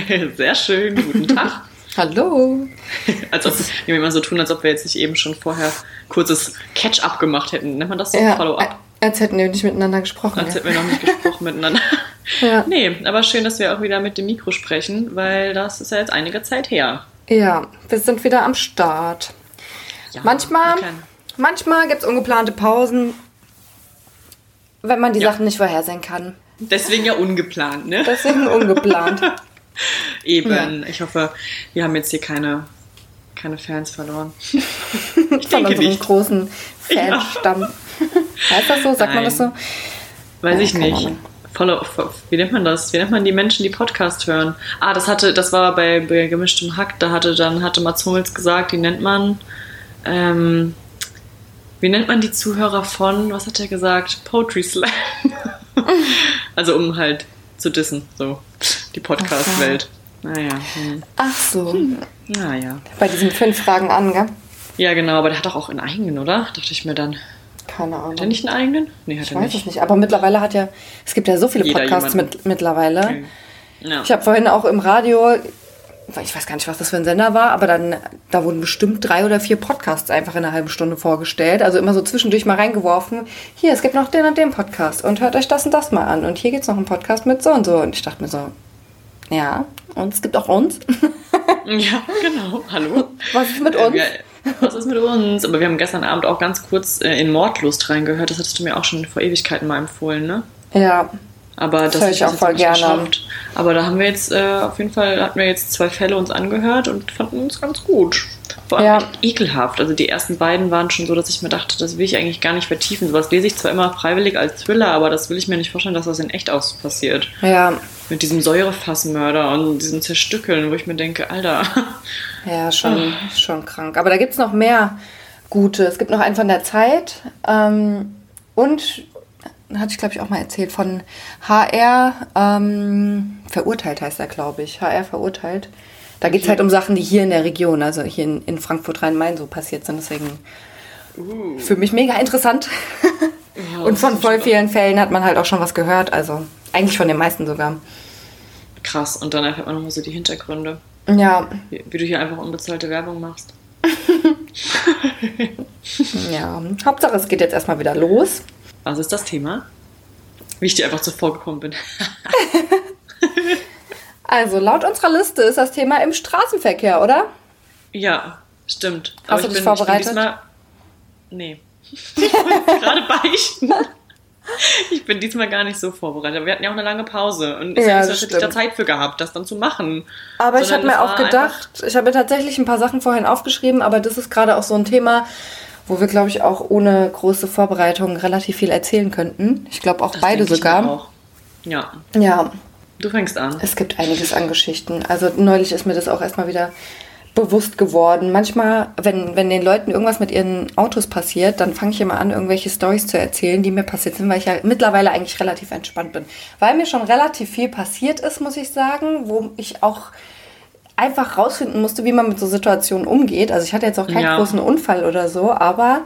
Sehr schön, guten Tag. Hallo. Als ob wir immer so tun, als ob wir jetzt nicht eben schon vorher kurzes Catch-up gemacht hätten. Nennt man das so? Ja, Follow-up? als hätten wir nicht miteinander gesprochen. Als ja. hätten wir noch nicht gesprochen miteinander. Ja. Nee, aber schön, dass wir auch wieder mit dem Mikro sprechen, weil das ist ja jetzt einige Zeit her. ja, wir sind wieder am Start. Ja, Manchmal, manchmal gibt es ungeplante Pausen, wenn man die Ja. Sachen nicht vorhersehen kann. Deswegen ja ungeplant, ne? Deswegen ungeplant. Eben. Ich hoffe, wir haben jetzt hier keine, keine Fans verloren. Ich Von denke unserem nicht. großen Fanstamm. heißt das so? Sagt man das so? Weiß ich Keine nicht. Follow, fo- wie nennt man das? Wie nennt man die Menschen, die Podcast hören? Ah, das hatte, das war bei, bei gemischtem Hack. Da hatte dann hatte Mats Hummels gesagt, die nennt man. Ähm, wie nennt man die Zuhörer von? Was hat er gesagt? Poetry Slam. also um halt zu dissen, so die Podcast-Welt. Naja, hm. Ach so. naja. Bei diesen fünf Fragen an, gell? Ja, genau, aber der hat doch auch einen eigenen, oder? Dachte ich mir dann. Keine Ahnung. Hat er nicht einen eigenen? Nee, hat ich er weiß nicht. es nicht. Aber mittlerweile hat ja, es gibt ja so viele Jeder Podcasts mit, mittlerweile. Ja. Ich habe vorhin auch im Radio, ich weiß gar nicht, was das für ein Sender war, aber dann, da wurden bestimmt drei oder vier Podcasts einfach in einer halben Stunde vorgestellt. Also immer so zwischendurch mal reingeworfen. Hier, es gibt noch den und den Podcast und hört euch das und das mal an. Und hier geht's noch einen Podcast mit so und so. Und ich dachte mir so, ja, und es gibt auch uns. ja, genau. Hallo. Was ist mit uns? Was ist mit uns? Aber wir haben gestern Abend auch ganz kurz äh, in Mordlust reingehört. Das hattest du mir auch schon vor Ewigkeiten mal empfohlen, ne? Ja, Aber das, Das höre ich auch voll gerne. geschafft. Aber da haben wir jetzt äh, auf jeden Fall hatten wir jetzt zwei Fälle uns angehört und fanden uns ganz gut. Vor allem Ja. ekelhaft. Also die ersten beiden waren schon so, dass ich mir dachte, das will ich eigentlich gar nicht vertiefen. Sowas lese ich zwar immer freiwillig als Thriller, aber das will ich mir nicht vorstellen, dass das in echt aus passiert. ja, Mit diesem Säurefassmörder und diesem Zerstückeln, wo ich mir denke, Alter. ja, schon, schon krank. Aber da gibt's noch mehr gute. Es gibt noch einen von der Zeit. Ähm, und, hatte ich glaube ich auch mal erzählt, von HR ähm, verurteilt heißt er, glaube ich. HR verurteilt. Da geht's halt um Sachen, die hier in der Region, also hier in, in Frankfurt Rhein-Main so passiert sind. Deswegen für mich mega interessant. Ja, und von voll vielen Fällen hat man halt auch schon was gehört. Also eigentlich von den meisten sogar. Krass. Und dann erfährt man nochmal so die Hintergründe. Ja, Wie, wie du hier einfach unbezahlte Werbung machst. ja. Hauptsache es geht jetzt erstmal wieder los. Was ist das Thema? Wie ich dir einfach zuvor gekommen bin. Also laut unserer Liste ist das Thema im Straßenverkehr, oder? Ja, stimmt. Hast du dich vorbereitet? Ich bin diesmal, nee. Ich wollte gerade beichten. Ich bin diesmal gar nicht so vorbereitet. Wir hatten ja auch eine lange Pause. Und es Ja, das nicht, ich da. Zeit für gehabt, das dann zu machen. Aber ich habe mir auch gedacht, ich habe mir tatsächlich ein paar Sachen vorhin aufgeschrieben, aber das ist gerade auch so ein Thema, wo wir, glaube ich, auch ohne große Vorbereitung relativ viel erzählen könnten. Ich glaube auch Das beide denke ich sogar. Auch. Ja, Ja, du fängst an. es gibt einiges an Geschichten. Also neulich ist mir das auch erstmal wieder bewusst geworden. Manchmal, wenn, wenn den Leuten irgendwas mit ihren Autos passiert, dann fange ich immer an, irgendwelche Storys zu erzählen, die mir passiert sind, weil ich ja mittlerweile eigentlich relativ entspannt bin. Weil mir schon relativ viel passiert ist, muss ich sagen, wo ich auch einfach rausfinden musste, wie man mit so Situationen umgeht. Also ich hatte jetzt auch keinen Ja. großen Unfall oder so, aber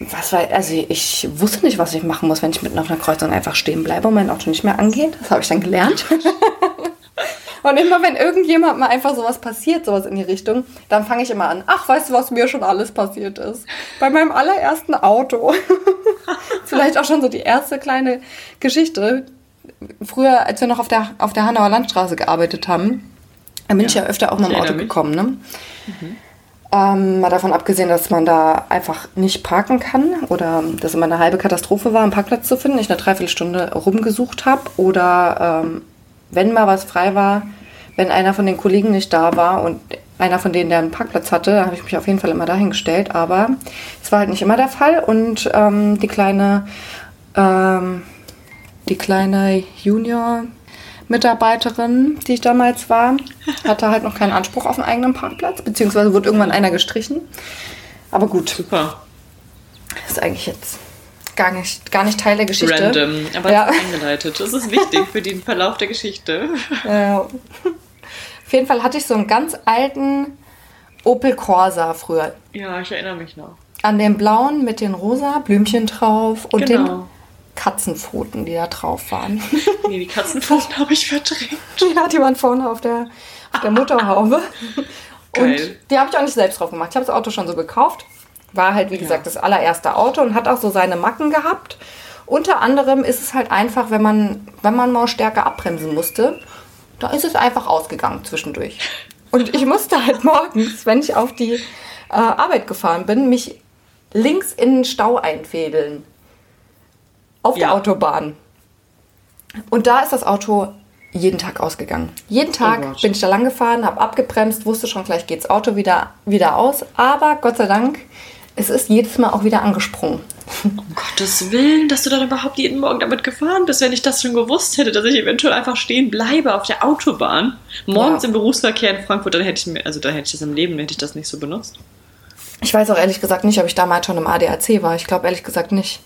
was war, also ich wusste nicht, was ich machen muss, wenn ich mitten auf einer Kreuzung einfach stehen bleibe und mein Auto nicht mehr angeht. Das habe ich dann gelernt. und immer wenn irgendjemand mal einfach sowas passiert, sowas in die Richtung, dann fange ich immer an, ach, weißt du, was mir schon alles passiert ist? Bei meinem allerersten Auto. Vielleicht auch schon so die erste kleine Geschichte. Früher, als wir noch auf der, auf der Hanauer Landstraße gearbeitet haben, da bin ich ja öfter auch ich dem Auto mich. gekommen, ne? Ähm, mal davon abgesehen, dass man da einfach nicht parken kann oder dass immer eine halbe Katastrophe war, einen Parkplatz zu finden. Ich eine Dreiviertelstunde rumgesucht habe oder ähm, wenn mal was frei war, wenn einer von den Kollegen nicht da war und einer von denen, der einen Parkplatz hatte, da habe ich mich auf jeden Fall immer dahingestellt. Aber es war halt nicht immer der Fall und ähm, die kleine, ähm, die kleine Junior Mitarbeiterin, die ich damals war, hatte halt noch keinen Anspruch auf einen eigenen Parkplatz, beziehungsweise wurde irgendwann einer gestrichen. Aber gut, Super. ist eigentlich jetzt gar nicht, gar nicht Teil der Geschichte. Random, aber Ja. es ist eingeleitet. Das ist wichtig für den Verlauf der Geschichte. Ja. Auf jeden Fall hatte ich so einen ganz alten Opel Corsa früher. Ja, ich erinnere mich noch. An dem blauen mit den rosa Blümchen drauf und Genau. Katzenpfoten, die da drauf waren. Nee, die Katzenpfoten habe ich verdrängt. ja, die waren vorne auf der, auf der Motorhaube. Und Geil. die habe ich auch nicht selbst drauf gemacht. Ich habe das Auto schon so gekauft. War halt, wie gesagt, das allererste Auto und hat auch so seine Macken gehabt. Unter anderem ist es halt einfach, wenn man, wenn man mal stärker abbremsen musste, da ist es einfach ausgegangen zwischendurch. Und ich musste halt morgens, wenn ich auf die äh, Arbeit gefahren bin, mich links in den Stau einfädeln. Auf der Ja. Autobahn. Und da ist das Auto jeden Tag ausgegangen. Jeden Tag Oh bin ich da lang gefahren, habe abgebremst, wusste schon, gleich geht's Auto wieder, wieder aus. Aber Gott sei Dank, es ist jedes Mal auch wieder angesprungen. Um Gottes Willen, dass du dann überhaupt jeden Morgen damit gefahren bist, wenn ich das schon gewusst hätte, dass ich eventuell einfach stehen bleibe auf der Autobahn. Morgens Ja. im Berufsverkehr in Frankfurt, dann hätte ich mir, also da hätte ich das im Leben, hätte ich das nicht so benutzt. Ich weiß auch ehrlich gesagt nicht, ob ich damals schon im ADAC war. Ich glaube ehrlich gesagt nicht.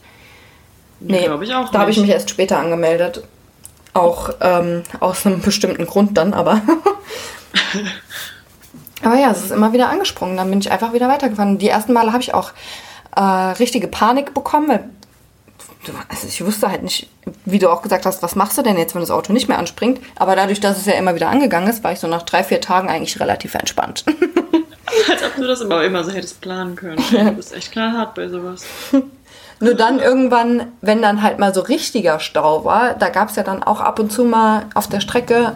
Nee, Glaube ich auch da habe ich mich erst später angemeldet. Auch ähm, aus einem bestimmten Grund dann, aber. aber ja, es ist immer wieder angesprungen. Dann bin ich einfach wieder weitergefahren. Die ersten Male habe ich auch äh, richtige Panik bekommen, weil also ich wusste halt nicht, wie du auch gesagt hast, was machst du denn jetzt, wenn das Auto nicht mehr anspringt. Aber dadurch, dass es ja immer wieder angegangen ist, war ich so nach drei, vier Tagen eigentlich relativ entspannt. Als ob du das immer, immer so hättest planen können. Du bist echt knallhart bei sowas. Nur dann irgendwann, wenn dann halt mal so richtiger Stau war, da gab es ja dann auch ab und zu mal auf der Strecke,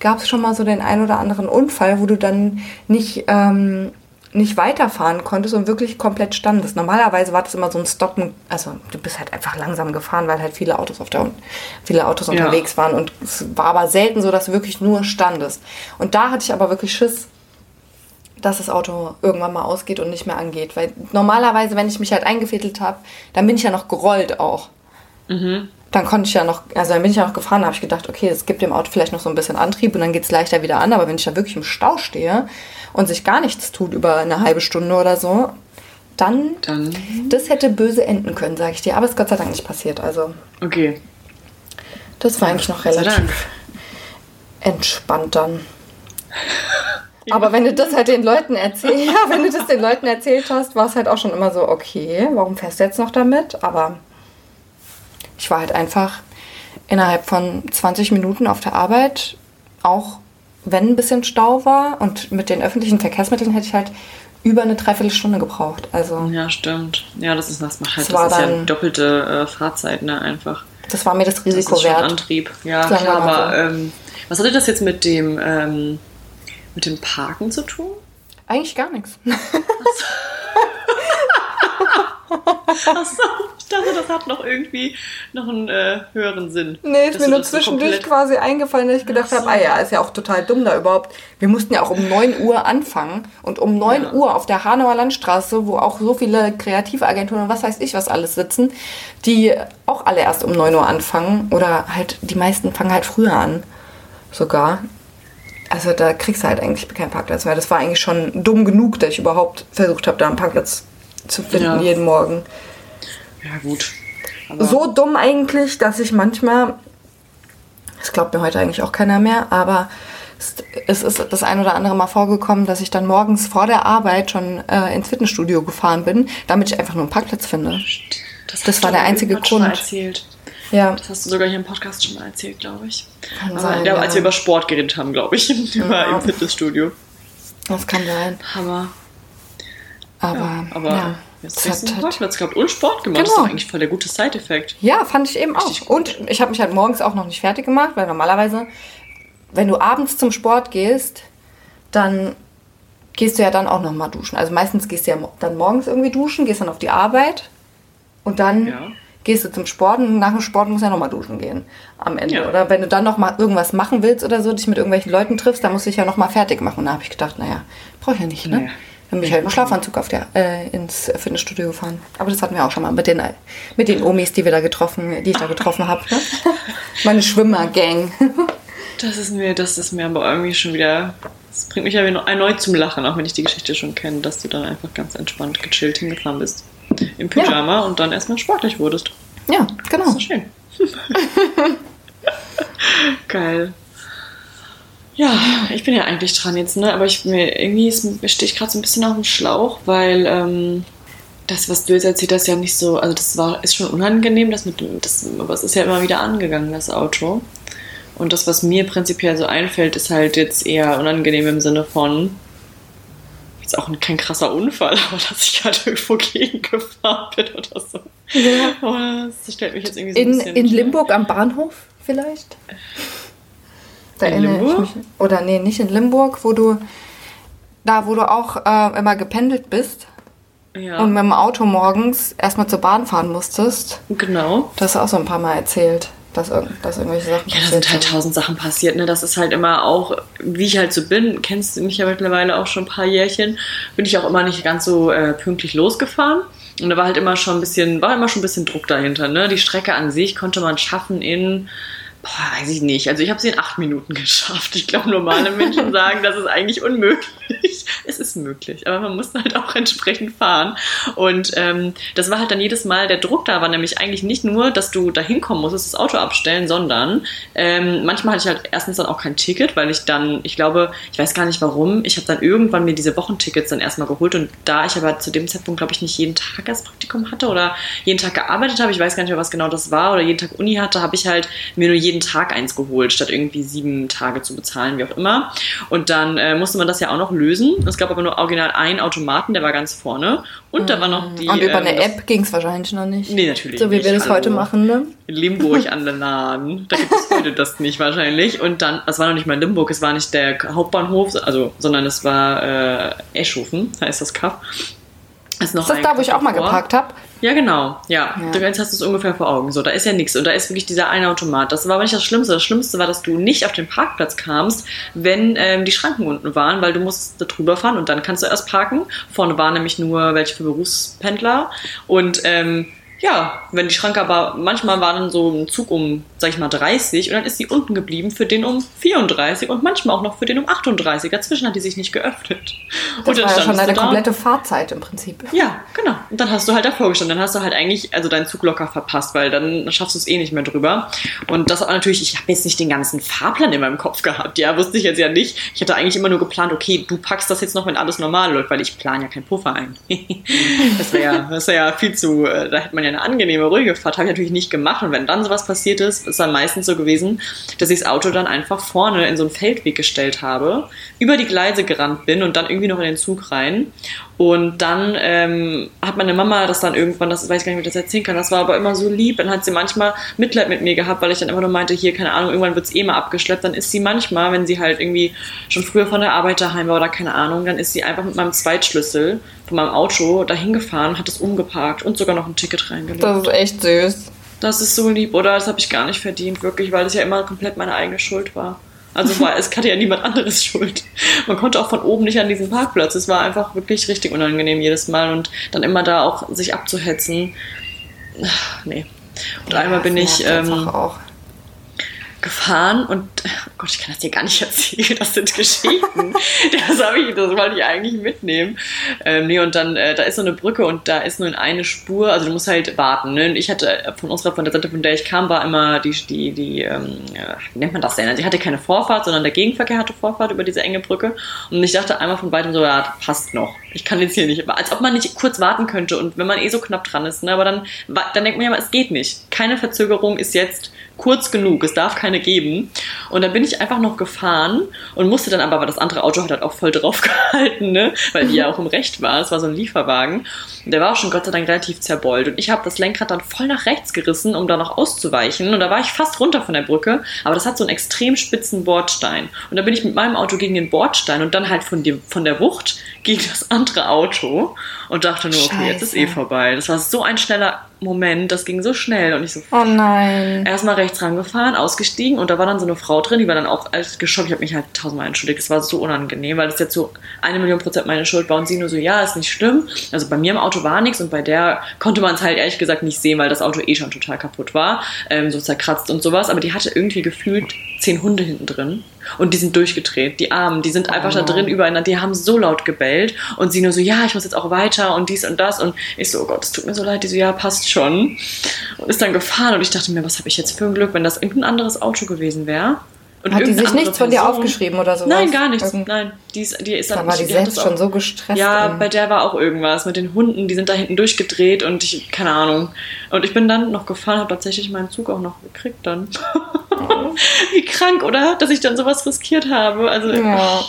gab es schon mal so den ein oder anderen Unfall, wo du dann nicht, ähm, nicht weiterfahren konntest und wirklich komplett standest. Normalerweise war das immer so ein Stoppen, also du bist halt einfach langsam gefahren, weil halt viele Autos auf der viele Autos Ja. unterwegs waren und es war aber selten so, dass du wirklich nur standest. Und da hatte ich aber wirklich Schiss, dass das Auto irgendwann mal ausgeht und nicht mehr angeht. Weil normalerweise, wenn ich mich halt eingefädelt habe, dann bin ich ja noch gerollt auch. Dann konnte ich ja noch, also dann bin ich ja noch gefahren, habe ich gedacht, okay, es gibt dem Auto vielleicht noch so ein bisschen Antrieb und dann geht es leichter wieder an. Aber wenn ich da wirklich im Stau stehe und sich gar nichts tut über eine halbe Stunde oder so, dann, Dann, das hätte böse enden können, sage ich dir. Aber es ist Gott sei Dank nicht passiert. Also okay. das war eigentlich noch relativ entspannt dann. Aber wenn du das halt den Leuten erzählst, ja, wenn du das den Leuten erzählt hast, war es halt auch schon immer so, okay, warum fährst du jetzt noch damit? Aber ich war halt einfach innerhalb von 20 Minuten auf der Arbeit, auch wenn ein bisschen Stau war und mit den öffentlichen Verkehrsmitteln hätte ich halt über eine Dreiviertelstunde gebraucht. Also Ja, stimmt. Ja, das ist das macht halt. Das Das, war ist ja dann- doppelte äh, Fahrzeit, ne, einfach. das war mir das Das Risiko ist schon wert. Antrieb. Ja, klar, aber ähm, was hatte das jetzt mit dem ähm, mit dem Parken zu tun? Eigentlich gar nichts. Achso, ich dachte, das hat noch irgendwie noch einen äh, höheren Sinn. Nee, ist mir nur so zwischendurch quasi eingefallen, dass ich gedacht Ach habe, ah ja, ist ja auch total dumm da überhaupt. Wir mussten ja auch um 9 Uhr anfangen und um 9 Ja. Uhr auf der Hanauer Landstraße, wo auch so viele Kreativagenturen und was weiß ich was alles sitzen, die auch alle erst um 9 Uhr anfangen oder halt die meisten fangen halt früher an sogar. Also da kriegst du halt eigentlich keinen Parkplatz mehr. Das war eigentlich schon dumm genug, dass ich überhaupt versucht habe, da einen Parkplatz zu finden Ja. jeden Morgen Ja, gut. Aber so dumm eigentlich, dass ich manchmal, das glaubt mir heute eigentlich auch keiner mehr, aber es, ist das ein oder andere Mal vorgekommen, dass ich dann morgens vor der Arbeit schon äh, ins Fitnessstudio gefahren bin, damit ich einfach nur einen Parkplatz finde. das, das war der einzige Grund. Erzählt. Ja, Das hast du sogar hier im Podcast schon mal erzählt, glaube ich. Kann Aber sein, ja. als wir über Sport geredet haben, glaube ich, über im Fitnessstudio. das kann sein. Aber, Aber, ja, aber ja, jetzt hast du einen Parkplatz gehabt und Sport gemacht. Das ist Genau. doch eigentlich voll der gute Side-Effekt. ja, fand ich eben auch. Gut. Und ich habe mich halt morgens auch noch nicht fertig gemacht, weil normalerweise, wenn du abends zum Sport gehst, dann gehst du ja dann auch noch mal duschen. Also meistens gehst du ja dann morgens irgendwie duschen, gehst dann auf die Arbeit und dann Ja. Gehst du zum Sport und nach dem Sport musst du ja noch mal duschen gehen am Ende. Ja. Oder wenn du dann noch mal irgendwas machen willst oder so, dich mit irgendwelchen Leuten triffst, dann musst du dich ja noch mal fertig machen. Und da habe ich gedacht, naja, brauche ich ja nicht, ne? Nee. Dann bin ich halt im Schlafanzug auf der, äh, ins Fitnessstudio gefahren. Aber das hatten wir auch schon mal mit den, mit den Omis, die wir da getroffen, die ich da getroffen habe. Ne? Meine Schwimmergang. Das ist mir, das ist mir aber irgendwie schon wieder. Das bringt mich ja wieder erneut zum Lachen, auch wenn ich die Geschichte schon kenne, dass du dann einfach ganz entspannt gechillt hingefahren bist. Im Pyjama und dann erstmal sportlich wurdest. Ja, Das genau. ist so schön. Geil. Ja, ich bin ja eigentlich dran jetzt, ne? Aber ich mir irgendwie ist- stehe ich gerade so ein bisschen auf dem Schlauch, weil ähm, das, was du jetzt erzählt hast, ja nicht so, also das war, ist schon unangenehm, das mit das, aber es ist ja immer wieder angegangen, das Auto. Und das, was mir prinzipiell so einfällt, ist halt jetzt eher unangenehm im Sinne von, jetzt auch kein krasser Unfall, aber dass ich halt irgendwo gegengefahren bin oder so. Ja. Aber das stellt mich jetzt irgendwie so in, ein bisschen. In Limburg am Bahnhof vielleicht? Da in Limburg? Oder nee, nicht in Limburg, wo du, da wo du auch äh, immer gependelt bist. Ja. Und mit dem Auto morgens erstmal zur Bahn fahren musstest. Genau. Das hast du auch so ein paar Mal erzählt dass, dass irgendwelche Sachen Ja, da sind halt tausend Sachen passiert. Ne? Das ist halt immer auch, wie ich halt so bin, kennst du mich ja mittlerweile auch schon ein paar Jährchen, bin ich auch immer nicht ganz so äh, pünktlich losgefahren. Und da war halt immer schon ein bisschen, war immer schon ein bisschen Druck dahinter. Ne? Die Strecke an sich konnte man schaffen in Boah, weiß ich nicht. Also ich habe sie in acht Minuten geschafft. Ich glaube, normale Menschen sagen, das ist eigentlich unmöglich. Es ist möglich, aber man muss halt auch entsprechend fahren. Und ähm, das war halt dann jedes Mal, der Druck da war nämlich eigentlich nicht nur, dass du da hinkommen musstest, das Auto abstellen, sondern ähm, manchmal hatte ich halt erstens dann auch kein Ticket, weil ich dann, ich glaube, ich weiß gar nicht warum, ich habe dann irgendwann mir diese Wochentickets dann erstmal geholt und da ich aber zu dem Zeitpunkt, glaube ich, nicht jeden Tag das Praktikum hatte oder jeden Tag gearbeitet habe, ich weiß gar nicht mehr, was genau das war, oder jeden Tag Uni hatte, habe ich halt mir nur jeden jeden Tag eins geholt, statt irgendwie sieben Tage zu bezahlen, wie auch immer. Und dann äh, musste man das ja auch noch lösen. Es gab aber nur original einen Automaten, der war ganz vorne. Und mhm. da war noch die. Und über ähm, eine App ging es wahrscheinlich noch nicht. Nee, natürlich. So wie nicht. wir das Hallo. heute machen, ne? In Limburg an der Laden. Da gibt es heute das nicht wahrscheinlich. Und dann, das war noch nicht mal Limburg, es war nicht der Hauptbahnhof, also, sondern es war äh, Eschhofen, heißt das Kaff. Ist, noch ist das da, wo ich auch mal geparkt habe? Ja, genau. Ja, ja. du jetzt hast es ungefähr vor Augen. So, da ist ja nichts. Und da ist wirklich dieser eine Automat. Das war aber nicht das Schlimmste. Das Schlimmste war, dass du nicht auf den Parkplatz kamst, wenn ähm, die Schranken unten waren, weil du musst da drüber fahren und dann kannst du erst parken. Vorne waren nämlich nur welche für Berufspendler. Und ähm, ja, wenn die Schranke aber, manchmal war dann so ein Zug um, sag ich mal, 30 und dann ist sie unten geblieben für den um 34 und manchmal auch noch für den um 38. Dazwischen hat die sich nicht geöffnet. Das und dann war ja schon eine komplette Fahrzeit im Prinzip. Ja, genau. Und dann hast du halt davor gestanden. Dann hast du halt eigentlich, also deinen Zug locker verpasst, weil dann schaffst du es eh nicht mehr drüber. Und das war natürlich, ich habe jetzt nicht den ganzen Fahrplan in meinem Kopf gehabt. Ja, wusste ich jetzt ja nicht. Ich hatte eigentlich immer nur geplant, okay, du packst das jetzt noch, wenn alles normal läuft, weil ich plane ja keinen Puffer ein. das wäre ja, wär ja viel zu, äh, da hätte man ja eine angenehme, ruhige Fahrt. Habe ich natürlich nicht gemacht. Und wenn dann sowas passiert ist, ist dann meistens so gewesen, dass ich das Auto dann einfach vorne in so einen Feldweg gestellt habe, über die Gleise gerannt bin und dann irgendwie noch in den Zug rein. Und dann ähm, hat meine Mama das dann irgendwann, das weiß ich gar nicht, wie ich das erzählen kann, das war aber immer so lieb. Dann hat sie manchmal Mitleid mit mir gehabt, weil ich dann immer nur meinte, hier, keine Ahnung, irgendwann wird es eh mal abgeschleppt. Dann ist sie manchmal, wenn sie halt irgendwie schon früher von der Arbeit daheim war oder keine Ahnung, dann ist sie einfach mit meinem Zweitschlüssel von meinem Auto dahin gefahren, hat es umgeparkt und sogar noch ein Ticket reingelegt. Das ist echt süß. Das ist so lieb, oder? Das habe ich gar nicht verdient, wirklich, weil das ja immer komplett meine eigene Schuld war. Also war, es hatte ja niemand anderes Schuld. Man konnte auch von oben nicht an diesen Parkplatz. Es war einfach wirklich richtig unangenehm jedes Mal und dann immer da auch sich abzuhetzen. Ach, nee. Und ja, einmal bin ich ähm, auch gefahren und oh Gott, ich kann das dir gar nicht erzählen, das sind Geschichten. das habe ich, das wollte ich eigentlich mitnehmen. Ähm, nee, und dann, äh, da ist so eine Brücke und da ist nur eine Spur, also du musst halt warten. Ne? Ich hatte von unserer, von der Seite, von der ich kam, war immer die, die, die, ähm, wie nennt man das denn? Also ich hatte keine Vorfahrt, sondern der Gegenverkehr hatte Vorfahrt über diese enge Brücke. Und ich dachte einmal von weitem so, ja, passt noch. Ich kann jetzt hier nicht, als ob man nicht kurz warten könnte und wenn man eh so knapp dran ist, ne? aber dann, dann denkt man ja es geht nicht. Keine Verzögerung ist jetzt kurz genug, es darf keine geben. Und dann bin ich einfach noch gefahren und musste dann aber, weil das andere Auto hat halt auch voll drauf gehalten, ne? weil die ja auch im Recht war. Es war so ein Lieferwagen. Und der war auch schon Gott sei Dank relativ zerbeult. Und ich habe das Lenkrad dann voll nach rechts gerissen, um da noch auszuweichen. Und da war ich fast runter von der Brücke, aber das hat so einen extrem spitzen Bordstein. Und da bin ich mit meinem Auto gegen den Bordstein und dann halt von, dem, von der Wucht gegen das andere Auto und dachte nur, okay, Scheiße. jetzt ist eh vorbei. Das war so ein schneller Moment, das ging so schnell und ich so. Oh nein. Erstmal rechts rangefahren, ausgestiegen und da war dann so eine Frau drin, die war dann auch als geschockt. Ich habe mich halt tausendmal entschuldigt. Das war so unangenehm, weil das jetzt so eine Million Prozent meine Schuld war und sie nur so, ja, ist nicht schlimm. Also bei mir im Auto war nichts und bei der konnte man es halt ehrlich gesagt nicht sehen, weil das Auto eh schon total kaputt war, ähm, so zerkratzt und sowas. Aber die hatte irgendwie gefühlt zehn Hunde hinten drin und die sind durchgedreht. Die Armen, die sind einfach oh. da drin übereinander. Die haben so laut gebellt und sie nur so, ja, ich muss jetzt auch weiter und dies und das. Und ich so, oh Gott, es tut mir so leid. Die so, ja, passt schon. Und ist dann gefahren und ich dachte mir, was habe ich jetzt für ein Glück, wenn das irgendein anderes Auto gewesen wäre Und Hat die sich nichts von dir aufgeschrieben oder sowas? Nein, gar nichts. Irgend- Nein, die ist, die ist Da dann- war die selbst schon so gestresst. Ja, bei der war auch irgendwas mit den Hunden, die sind da hinten durchgedreht und ich, keine Ahnung. Und ich bin dann noch gefahren, habe tatsächlich meinen Zug auch noch gekriegt dann. Wie krank, oder? Dass ich dann sowas riskiert habe. Also Ja. oh,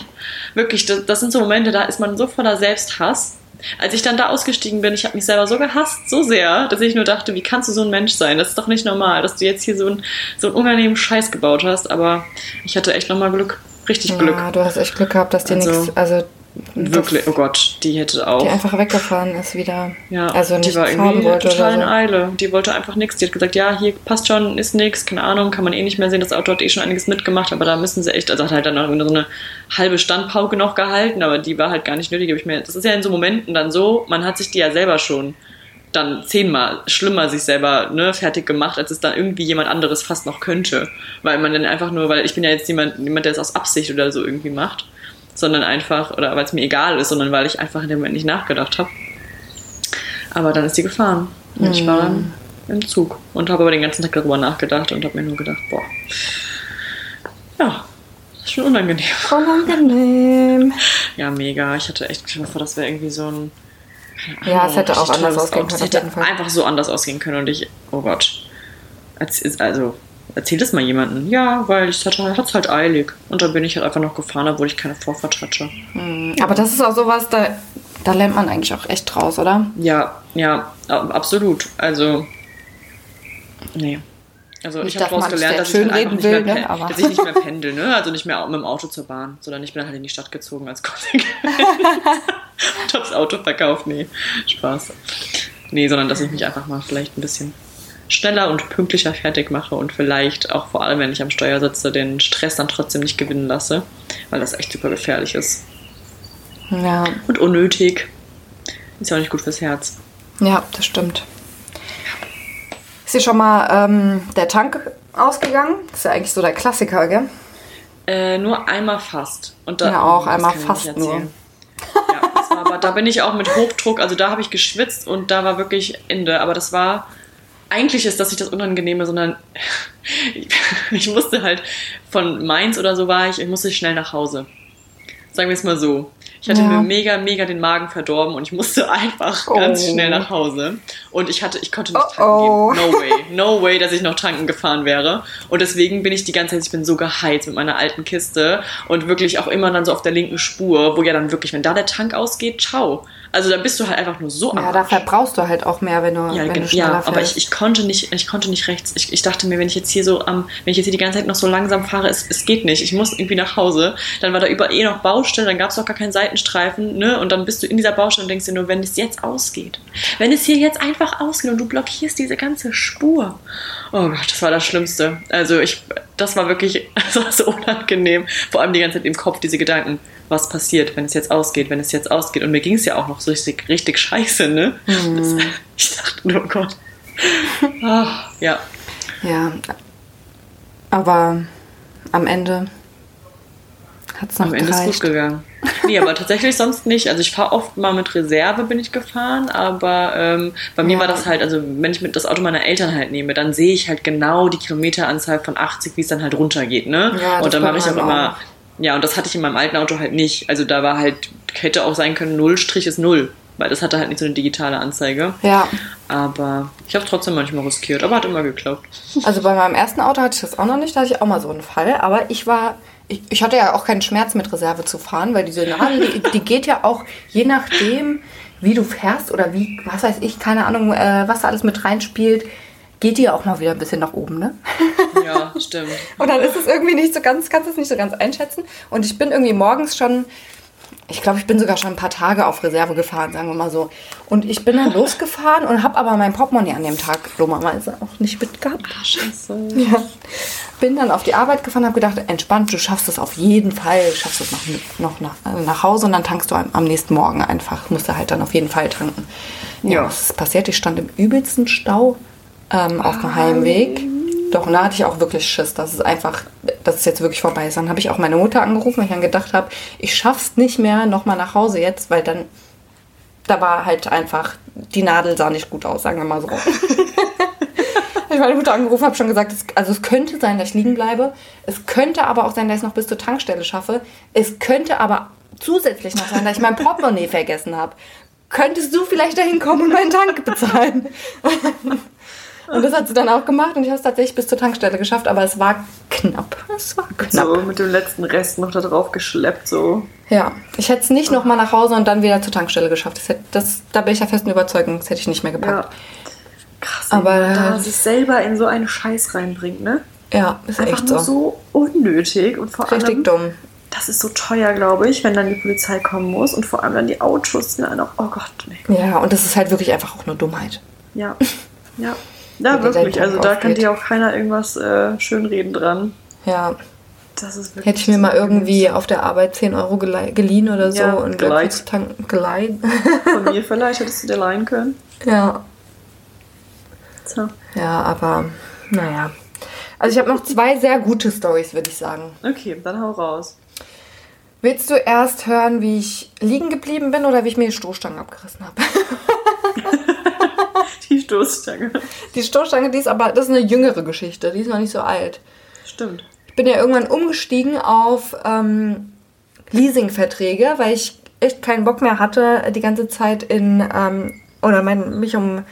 wirklich, das, das sind so Momente, da ist man so voller Selbsthass. Als ich dann da ausgestiegen bin, ich habe mich selber so gehasst, so sehr, dass ich nur dachte, wie kannst du so ein Mensch sein? Das ist doch nicht normal, dass du jetzt hier so, ein, so einen unangenehmen Scheiß gebaut hast. Aber ich hatte echt nochmal Glück. Richtig Glück. Ja, du hast echt Glück gehabt, dass dir Also, nichts, also Wirklich, oh Gott, die hätte auch. die einfach weggefahren ist wieder. Ja, also die nicht war fahren irgendwie total in so. Eile. Die wollte einfach nichts. Die hat gesagt, ja, hier passt schon, ist nichts, keine Ahnung, kann man eh nicht mehr sehen. Das Auto hat eh schon einiges mitgemacht, aber da müssen sie echt, also hat halt dann noch so eine halbe Standpauke noch gehalten, aber die war halt gar nicht nötig. Ich mir, das ist ja in so Momenten dann so, man hat sich die ja selber schon dann zehnmal schlimmer sich selber ne, fertig gemacht, als es dann irgendwie jemand anderes fast noch könnte. Weil man dann einfach nur, weil ich bin ja jetzt niemand, niemand der es aus Absicht oder so irgendwie macht, sondern einfach, oder weil es mir egal ist, sondern weil ich einfach in dem Moment nicht nachgedacht habe. Aber dann ist die gefahren. Und ich war dann im Zug und habe aber den ganzen Tag darüber nachgedacht und habe mir nur gedacht, boah, ja, das ist schon unangenehm. Unangenehm. Ja, mega. Ich hatte echt vor, das wäre irgendwie so ein. keine Ja, Ahnung, es hätte auch anders ausgehen. Es können, auf hätte einfach so anders ausgehen können und ich, oh Gott. Also, erzähl das mal jemandem. Ja, weil ich hatte es halt eilig. Und dann bin ich halt einfach noch gefahren, obwohl ich keine Vorfahrt hatte. Aber das ist auch sowas, da, da lernt man eigentlich auch echt draus, oder? Ja, ja, ab- absolut. Also, nee. Also Nicht, ich habe daraus gelernt, dass ich, halt einfach nicht mehr, will, ne, pe- aber- dass ich nicht mehr pendel, ne? Also nicht mehr mit dem Auto zur Bahn, sondern ich bin halt in die Stadt gezogen als Konsequenz. und hab's Auto verkauft. Nee, Spaß. Nee, sondern dass ich mich einfach mal vielleicht ein bisschen schneller und pünktlicher fertig mache und vielleicht auch vor allem, wenn ich am Steuer sitze, den Stress dann trotzdem nicht gewinnen lasse, weil das echt super gefährlich ist. Ja, Und unnötig. Ist ja auch nicht gut fürs Herz. ja, das stimmt. Ist dir schon mal ähm, der Tank ausgegangen? Das ist ja eigentlich so der Klassiker, gell? Äh, nur einmal fast. Und da, Ja, auch einmal fast nur. Ja, das war, aber da bin ich auch mit Hochdruck, also da habe ich geschwitzt und da war wirklich Ende. Aber das war, eigentlich ist das nicht das Unangenehme, sondern ich, ich musste halt von Mainz oder so war ich, ich musste schnell nach Hause. Sagen wir es mal so. Ich hatte Ja. mir mega, mega den Magen verdorben und ich musste einfach ganz Oh. schnell nach Hause. Und ich hatte, ich konnte nicht Oh, tanken oh. gehen. No way. No way, dass ich noch tanken gefahren wäre. Und deswegen bin ich die ganze Zeit, ich bin so geheizt mit meiner alten Kiste und wirklich auch immer dann so auf der linken Spur, wo ja dann wirklich, wenn da der Tank ausgeht, ciao. Also dann bist du halt einfach nur so am Ja, da verbrauchst du halt auch mehr, wenn du, Ja, wenn du schneller ja aber ich, ich konnte nicht, ich konnte nicht rechts. Ich, ich dachte mir, wenn ich jetzt hier so am, wenn ich jetzt hier die ganze Zeit noch so langsam fahre, es, es geht nicht. Ich muss irgendwie nach Hause. Dann war da über eh noch Baustelle, dann gab es doch gar keinen Seitenstreifen, ne? Und dann bist du in dieser Baustelle und denkst dir nur, wenn es jetzt ausgeht. Wenn es hier jetzt einfach ausgeht und du blockierst diese ganze Spur. Oh Gott, das war das Schlimmste. Also ich, das war wirklich, das war so unangenehm. Vor allem die ganze Zeit im Kopf diese Gedanken, was passiert, wenn es jetzt ausgeht, wenn es jetzt ausgeht. Und mir ging es ja auch noch so richtig, richtig scheiße, ne? Das, ich dachte nur, oh Gott. Ah, ja, Ja, aber am Ende hat es noch am Ende ist gut gereicht. gegangen. Nee, aber tatsächlich sonst nicht. Also ich fahre oft mal mit Reserve bin ich gefahren, aber ähm, bei mir Ja. war das halt, also wenn ich mit das Auto meiner Eltern halt nehme, dann sehe ich halt genau die Kilometeranzahl von 80, wie es dann halt runtergeht, ne? Ja, und dann mache ich auch immer, auch. ja, und das hatte ich in meinem alten Auto halt nicht. Also da war halt, hätte auch sein können, Null Strich ist Null, weil das hatte halt nicht so eine digitale Anzeige. Ja, Aber ich habe trotzdem manchmal riskiert, aber hat immer geklappt. also bei meinem ersten Auto hatte ich das auch noch nicht, da hatte ich auch mal so einen Fall, aber ich war, ich, ich hatte ja auch keinen Schmerz mit Reserve zu fahren, weil diese Nadel, die, die geht ja auch je nachdem, wie du fährst oder wie, was weiß ich, keine Ahnung, äh, was da alles mit reinspielt, geht die ja auch mal wieder ein bisschen nach oben, ne? Ja, stimmt. Und dann ist es irgendwie nicht so ganz, kannst es nicht so ganz einschätzen. Und ich bin irgendwie morgens schon, ich glaube, ich bin sogar schon ein paar Tage auf Reserve gefahren, sagen wir mal so. Und ich bin dann losgefahren und habe aber mein Portemonnaie an dem Tag dummerweise auch nicht mitgehabt. Ach, scheiße. Ja. Bin dann auf die Arbeit gefahren, habe gedacht, entspannt, du schaffst es auf jeden Fall, schaffst es noch, noch nach, äh, nach Hause und dann tankst du am, am nächsten Morgen einfach. Musst du halt dann auf jeden Fall tanken. Ja, Ja. was ist passiert? Ich stand im übelsten Stau ähm, auf dem Heimweg. Doch, und da hatte ich auch wirklich Schiss, dass es einfach, dass es jetzt wirklich vorbei ist. Dann habe ich auch meine Mutter angerufen, weil ich dann gedacht habe, ich schaff's nicht mehr nochmal nach Hause jetzt, weil dann, da war halt einfach, die Nadel sah nicht gut aus, sagen wir mal so. habe ich meine Mutter angerufen, habe schon gesagt, es, also es könnte sein, dass ich liegen bleibe. Es könnte aber auch sein, dass ich es noch bis zur Tankstelle schaffe. Es könnte aber zusätzlich noch sein, dass ich mein Portemonnaie vergessen habe. Könntest du vielleicht dahin kommen und meinen Tank bezahlen? Und das hat sie dann auch gemacht und ich habe es tatsächlich bis zur Tankstelle geschafft, aber es war knapp. Es war knapp. So mit dem letzten Rest noch da drauf geschleppt, so. Ja, ich hätte es nicht nochmal nach Hause und dann wieder zur Tankstelle geschafft. Das hätte, das, da bin ich ja festen Überzeugung, das hätte ich nicht mehr gepackt. Ja. Krass, Aber- aber da man sich selber in so einen Scheiß reinbringt, ne? Ja, ist Einfach echt nur so. so unnötig und vor Richtig allem, dumm. das ist so teuer, glaube ich, wenn dann die Polizei kommen muss und vor allem dann die Autos, ne? Noch, oh Gott, nee. Ja, und das ist halt wirklich einfach auch nur Dummheit. Ja, ja. Ja, wirklich. Also da kann dir auch keiner irgendwas äh, schönreden dran. Ja, Das ist wirklich hätte ich mir mal irgendwie auf der Arbeit 10 Euro geliehen oder so Ja, und tanken geleiht. Von mir vielleicht hättest du dir leihen können. ja, So. ja, aber naja. Also ich habe noch zwei sehr gute Stories, würde ich sagen. Okay, dann hau raus. Willst du erst hören, wie ich liegen geblieben bin oder wie ich mir die Stoßstange abgerissen habe? Die Stoßstange. Die Stoßstange, die ist aber, das ist eine jüngere Geschichte, die ist noch nicht so alt. Stimmt. Ich bin ja irgendwann umgestiegen auf ähm, Leasingverträge, weil ich echt keinen Bock mehr hatte, die ganze Zeit in ähm, oder mein, mich um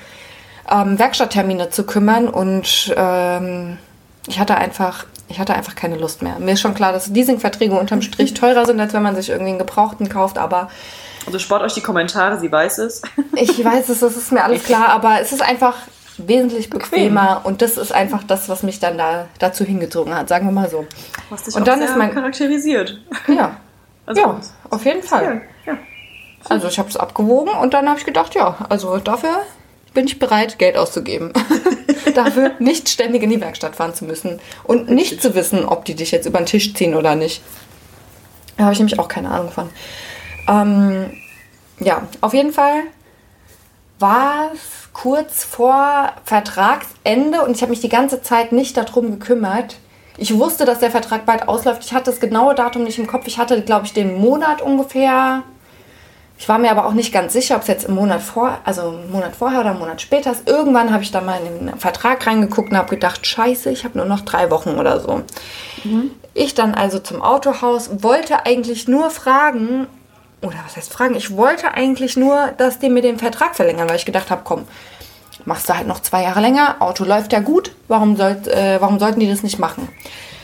ähm, Werkstatttermine zu kümmern und ähm, ich hatte einfach ich hatte einfach keine Lust mehr. Mir ist schon klar, dass Leasingverträge unterm Strich teurer sind, als wenn man sich irgendwie einen Gebrauchten kauft, aber Also spart euch die Kommentare, sie weiß es. ich weiß es, das ist mir alles klar, aber es ist einfach wesentlich bequemer und das ist einfach das, was mich dann da dazu hingezogen hat, sagen wir mal so. Was dich Und auch dann sehr ist mein- charakterisiert. Ja, Also ja, auf jeden Fall. Ja, ja. Also ich habe es abgewogen und dann habe ich gedacht, ja, also dafür bin ich bereit, Geld auszugeben. dafür nicht ständig in die Werkstatt fahren zu müssen und nicht zu wissen, ob die dich jetzt über den Tisch ziehen oder nicht. Da habe ich nämlich auch keine Ahnung von. Ähm, ja, auf jeden Fall war es kurz vor Vertragsende und ich habe mich die ganze Zeit nicht darum gekümmert. Ich wusste, dass der Vertrag bald ausläuft. Ich hatte das genaue Datum nicht im Kopf. Ich hatte, glaube ich, den Monat ungefähr. Ich war mir aber auch nicht ganz sicher, ob es jetzt im Monat vor, also einen Monat vorher oder einen Monat später ist. Irgendwann habe ich da mal in den Vertrag reingeguckt und habe gedacht, scheiße, ich habe nur noch drei Wochen oder so. Ich dann also zum Autohaus, wollte eigentlich nur fragen, oder was heißt fragen, ich wollte eigentlich nur, dass die mir den Vertrag verlängern, weil ich gedacht habe, komm, machst du halt noch zwei Jahre länger, Auto läuft ja gut, warum, sollt, äh, warum sollten die das nicht machen?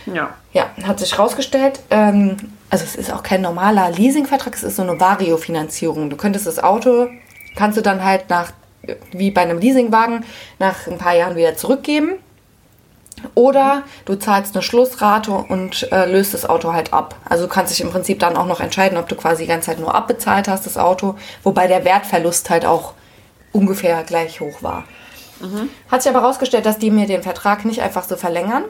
ja. Ja, hat sich rausgestellt, ähm, also es ist auch kein normaler Leasingvertrag, es ist so eine Vario-Finanzierung. Du könntest das Auto, kannst du dann halt nach, wie bei einem Leasingwagen, nach ein paar Jahren wieder zurückgeben. Oder du zahlst eine Schlussrate und äh, löst das Auto halt ab. Also du kannst dich im Prinzip dann auch noch entscheiden, ob du quasi die ganze Zeit nur abbezahlt hast, das Auto, wobei der Wertverlust halt auch ungefähr gleich hoch war. Hat sich aber herausgestellt, dass die mir den Vertrag nicht einfach so verlängern,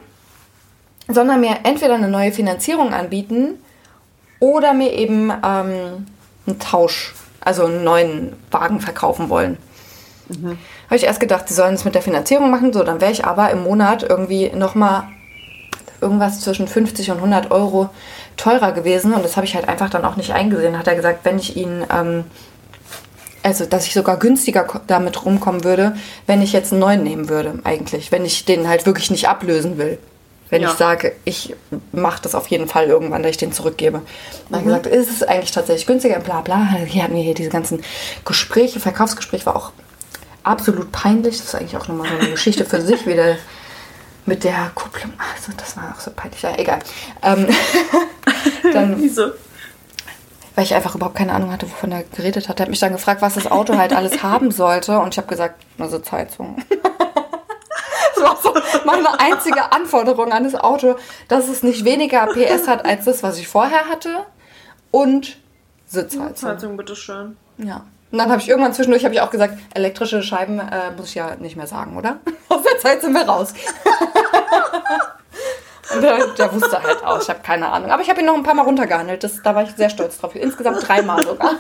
sondern mir entweder eine neue Finanzierung anbieten oder mir eben ähm, einen Tausch, also einen neuen Wagen verkaufen wollen. Habe ich erst gedacht, sie sollen es mit der Finanzierung machen, so dann wäre ich aber im Monat irgendwie nochmal irgendwas zwischen 50 und 100 Euro teurer gewesen und das habe ich halt einfach dann auch nicht eingesehen. Hat er gesagt, wenn ich ihn, ähm, also dass ich sogar günstiger damit rumkommen würde, wenn ich jetzt einen neuen nehmen würde, eigentlich, wenn ich den halt wirklich nicht ablösen will. Wenn Ja. ich sage, ich mache das auf jeden Fall irgendwann, dass ich den zurückgebe. Dann hat er gesagt, ist es eigentlich tatsächlich günstiger, bla bla. Hier hatten wir hier diese ganzen Gespräche, Verkaufsgespräch war auch absolut peinlich. Das ist eigentlich auch nochmal so eine Geschichte für sich, wieder mit der Kupplung. Also, das war auch so peinlich. Ja, egal. Ähm, dann, Wieso? weil ich einfach überhaupt keine Ahnung hatte, wovon er geredet hat. Er hat mich dann gefragt, was das Auto halt alles haben sollte. Und ich habe gesagt, eine Sitzheizung. Das war so meine einzige Anforderung an das Auto, dass es nicht weniger PS hat als das, was ich vorher hatte. Und Sitzheizung. Zeitung, bitteschön. Ja. Und dann habe ich irgendwann zwischendurch ich auch gesagt, elektrische Scheiben äh, muss ich ja nicht mehr sagen, oder? Aus der Zeit sind wir raus. Und der, der wusste halt auch, ich habe keine Ahnung. Aber ich habe ihn noch ein paar Mal runtergehandelt. Das, da war ich sehr stolz drauf. Insgesamt dreimal sogar.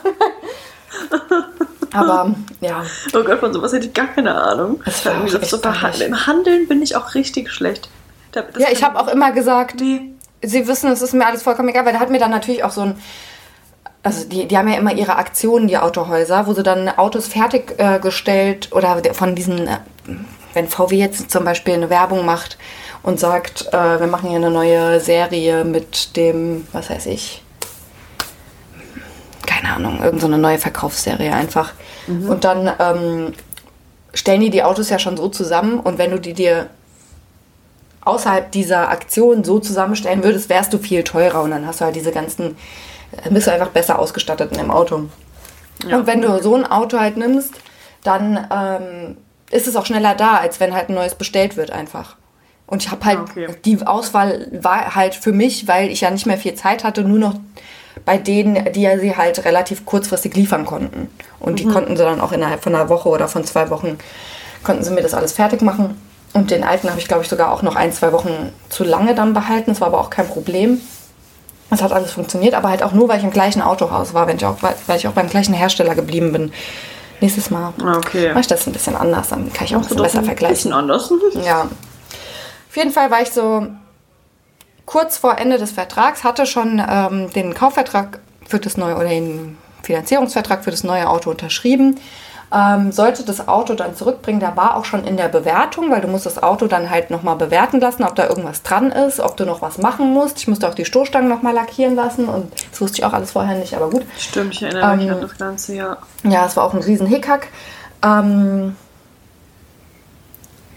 Aber ja, Oh Gott, von sowas hätte ich gar keine Ahnung. Das war Irgendwie so peinlich. Im Handeln bin ich auch richtig schlecht. Da- das ja ich habe auch immer gesagt, Nee. Sie wissen, es ist mir alles vollkommen egal, weil der hat mir dann natürlich auch so ein. Also die, die haben ja immer ihre Aktionen, die Autohäuser, wo sie dann Autos fertiggestellt äh, oder von diesen, äh, wenn VW jetzt zum Beispiel eine Werbung macht und sagt, äh, wir machen hier eine neue Serie mit dem, was weiß ich, keine Ahnung, irgendeine so neue Verkaufsserie einfach. Mhm. Und dann ähm, stellen die die Autos ja schon so zusammen und wenn du die dir außerhalb dieser Aktion so zusammenstellen würdest, wärst du viel teurer und dann hast du halt diese ganzen, bist du einfach besser ausgestattet in dem Auto. Ja. Und wenn du so ein Auto halt nimmst, dann ähm, ist es auch schneller da, als wenn halt ein neues bestellt wird einfach. Und ich habe halt, okay. die Auswahl war halt für mich, weil ich ja nicht mehr viel Zeit hatte, nur noch bei denen, die ja sie halt relativ kurzfristig liefern konnten. Und die mhm. konnten sie dann auch innerhalb von einer Woche oder von zwei Wochen, konnten sie mir das alles fertig machen. Und den alten habe ich, glaube ich, sogar auch noch ein, zwei Wochen zu lange dann behalten. Das war aber auch kein Problem. Es hat alles funktioniert, aber halt auch nur, weil ich im gleichen Autohaus war, wenn ich auch, weil ich auch beim gleichen Hersteller geblieben bin. Nächstes Mal ah, okay. mache ich das ein bisschen anders, dann kann ich auch so besser ein vergleichen. Ein bisschen anders. Ja. Auf jeden Fall war ich so kurz vor Ende des Vertrags, hatte schon ähm, den Kaufvertrag für das neue oder den Finanzierungsvertrag für das neue Auto unterschrieben ähm, sollte das Auto dann zurückbringen, der war auch schon in der Bewertung, weil du musst das Auto dann halt nochmal bewerten lassen, ob da irgendwas dran ist, ob du noch was machen musst. Ich musste auch die Stoßstangen nochmal lackieren lassen und das wusste ich auch alles vorher nicht, aber gut. Stimmt, ich erinnere mich ähm, an das Ganze, ja. Ja, es war auch ein riesen Hickhack. Ähm,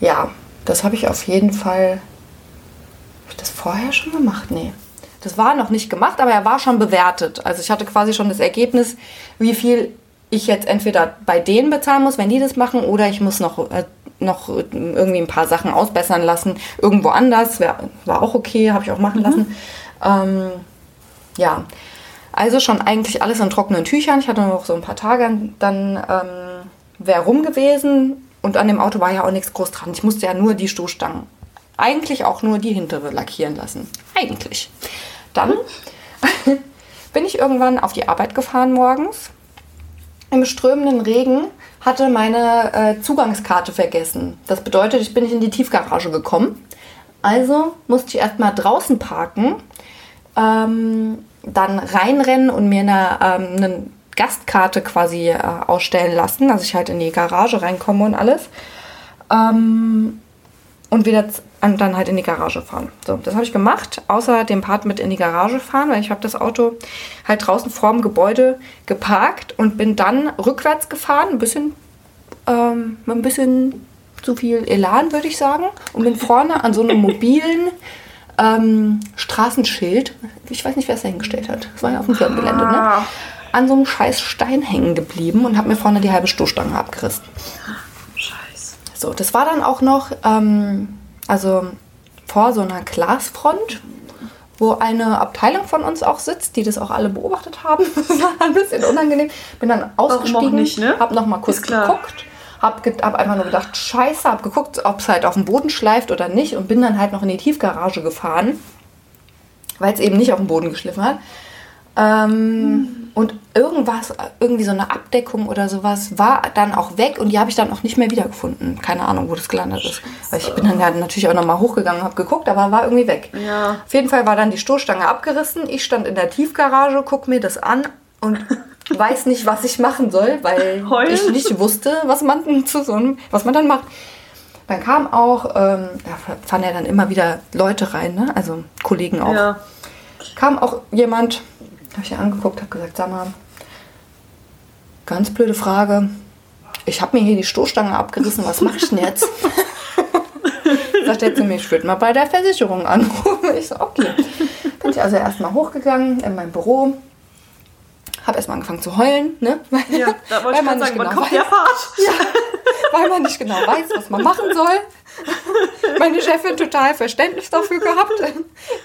ja, das habe ich auf jeden Fall. Habe ich das vorher schon gemacht? Nee. Das war noch nicht gemacht, aber er war schon bewertet. Also ich hatte quasi schon das Ergebnis, wie viel ich jetzt entweder bei denen bezahlen muss, wenn die das machen, oder ich muss noch, äh, noch irgendwie ein paar Sachen ausbessern lassen. Irgendwo anders, wär, war auch okay, habe ich auch machen mhm. lassen. Ähm, ja, also schon eigentlich alles in trockenen Tüchern. Ich hatte noch so ein paar Tage, dann ähm, wäre rum gewesen und an dem Auto war ja auch nichts groß dran. Ich musste ja nur die Stoßstangen, eigentlich auch nur die hintere lackieren lassen. Eigentlich. Dann mhm. bin ich irgendwann auf die Arbeit gefahren morgens im strömenden Regen hatte meine äh, Zugangskarte vergessen. Das bedeutet, ich bin nicht in die Tiefgarage gekommen. Also musste ich erstmal draußen parken, ähm, dann reinrennen und mir eine, ähm, eine Gastkarte quasi äh, ausstellen lassen, dass ich halt in die Garage reinkomme und alles. Ähm, und wieder und dann halt in die Garage fahren. So, das habe ich gemacht, außer dem Part mit in die Garage fahren, weil ich habe das Auto halt draußen vorm Gebäude geparkt und bin dann rückwärts gefahren, ein bisschen ähm, ein bisschen zu viel Elan, würde ich sagen, und bin vorne an so einem mobilen ähm, Straßenschild, ich weiß nicht, wer es da hingestellt hat, das war ja auf dem Firmengelände, ne? Ah. an so einem scheiß Stein hängen geblieben und habe mir vorne die halbe Stoßstange abgerissen. Scheiße. So, das war dann auch noch ähm, also vor so einer Glasfront, wo eine Abteilung von uns auch sitzt, die das auch alle beobachtet haben. das war ein bisschen unangenehm. Bin dann ausgestiegen, nicht, ne? hab noch mal kurz geguckt, hab, hab einfach nur gedacht, scheiße, hab geguckt, ob es halt auf dem Boden schleift oder nicht und bin dann halt noch in die Tiefgarage gefahren, weil es eben nicht auf dem Boden geschliffen hat. Ähm, und irgendwas, irgendwie so eine Abdeckung oder sowas, war dann auch weg und die habe ich dann auch nicht mehr wiedergefunden. Keine Ahnung, wo das gelandet ist. Weil ich bin dann ja natürlich auch nochmal hochgegangen und habe geguckt, aber war irgendwie weg. Ja. Auf jeden Fall war dann die Stoßstange abgerissen. Ich stand in der Tiefgarage, guck mir das an und weiß nicht, was ich machen soll, weil Heulen? ich nicht wusste, was man zu so einem, was man dann macht. Dann kam auch, ähm, da fahren ja dann immer wieder Leute rein, ne? also Kollegen auch. Ja. Kam auch jemand, habe ich ihr angeguckt, habe gesagt, sag mal, ganz blöde Frage. Ich habe mir hier die Stoßstange abgerissen, was mache ich denn jetzt? Sagt er zu mir, ich würde mal bei der Versicherung anrufen. Ich so, okay. Bin ich also erstmal hochgegangen in mein Büro, habe erstmal angefangen zu heulen, ne? Weil, ja, da wollte ich man sagen, genau kommt weiß, Fahrt. Ja, weil man nicht genau weiß, was man machen soll. Meine Chefin total Verständnis dafür gehabt.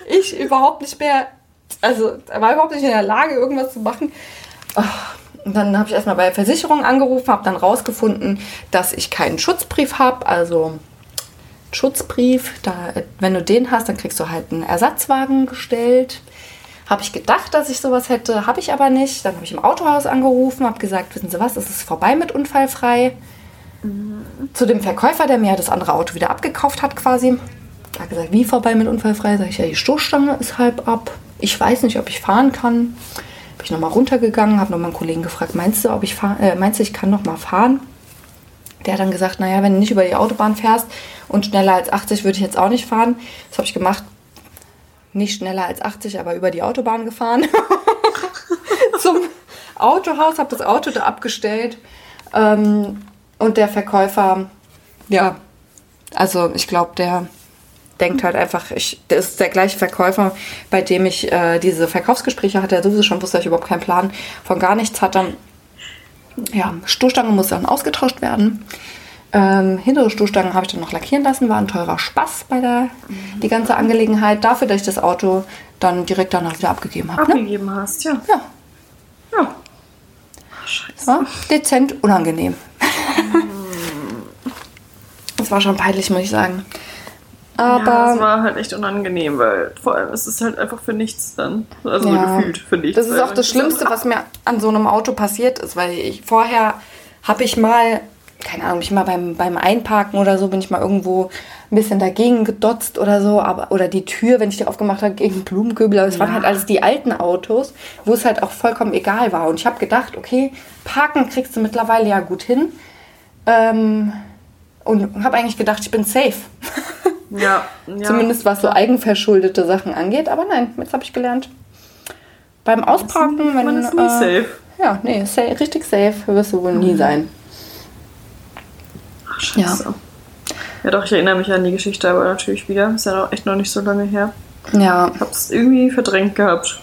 Ich überhaupt nicht mehr also er war überhaupt nicht in der Lage, irgendwas zu machen. Und dann habe ich erstmal bei der Versicherung angerufen, habe dann rausgefunden, dass ich keinen Schutzbrief habe. Also Schutzbrief, da, wenn du den hast, dann kriegst du halt einen Ersatzwagen gestellt. Habe ich gedacht, dass ich sowas hätte, habe ich aber nicht. Dann habe ich im Autohaus angerufen, habe gesagt, wissen Sie was, es ist vorbei mit unfallfrei. Zu dem Verkäufer, der mir das andere Auto wieder abgekauft hat quasi. Er hat gesagt, wie vorbei mit unfallfrei? Sag ich, ja, die Stoßstange ist halb ab ich weiß nicht, ob ich fahren kann. Bin ich nochmal runtergegangen, habe noch einen Kollegen gefragt, meinst du, ob ich fahr, äh, meinst du, ich kann noch mal fahren? Der hat dann gesagt, naja, wenn du nicht über die Autobahn fährst und schneller als 80 würde ich jetzt auch nicht fahren. Das habe ich gemacht. Nicht schneller als 80, aber über die Autobahn gefahren. Zum Autohaus, habe das Auto da abgestellt. Ähm, und der Verkäufer, ja, also ich glaube, der denkt halt einfach, ich, der ist der gleiche Verkäufer, bei dem ich äh, diese Verkaufsgespräche hatte, der sowieso schon wusste, dass ich überhaupt keinen Plan von gar nichts hat. Dann, ja, Stoßstange muss dann ausgetauscht werden. Ähm, hintere Stoßstangen habe ich dann noch lackieren lassen, war ein teurer Spaß bei der die ganze Angelegenheit. Dafür, dass ich das Auto dann direkt danach wieder abgegeben habe. Ne? Abgegeben hast, ja. Ja, Ja. das war dezent unangenehm. das war schon peinlich, muss ich sagen. Ja, Aber das war halt echt unangenehm, weil vor allem ist es halt einfach für nichts dann. Also Ja. gefühlt für nichts. Das ist auch das Schlimmste, was mir an so einem Auto passiert ist, weil ich vorher habe ich mal, keine Ahnung, ich mal beim, beim Einparken oder so, bin ich mal irgendwo ein bisschen dagegen gedotzt oder so, aber oder die Tür, wenn ich die aufgemacht habe, gegen Blumenköbel, aber es waren halt alles die alten Autos, wo es halt auch vollkommen egal war. Und ich habe gedacht, okay, parken kriegst du mittlerweile ja gut hin. Ähm, und habe eigentlich gedacht, ich bin safe. Ja, ja. Zumindest was so eigenverschuldete Sachen angeht. Aber nein, jetzt habe ich gelernt. Beim Ausparken, wenn. Man ist nie äh, safe. Ja, nee, sa richtig safe wirst du wohl nie sein. Ach, scheiße. Ja. doch, ich erinnere mich an die Geschichte, aber natürlich wieder. Ist ja noch echt noch nicht so lange her. Ja, Ich hab's irgendwie verdrängt gehabt.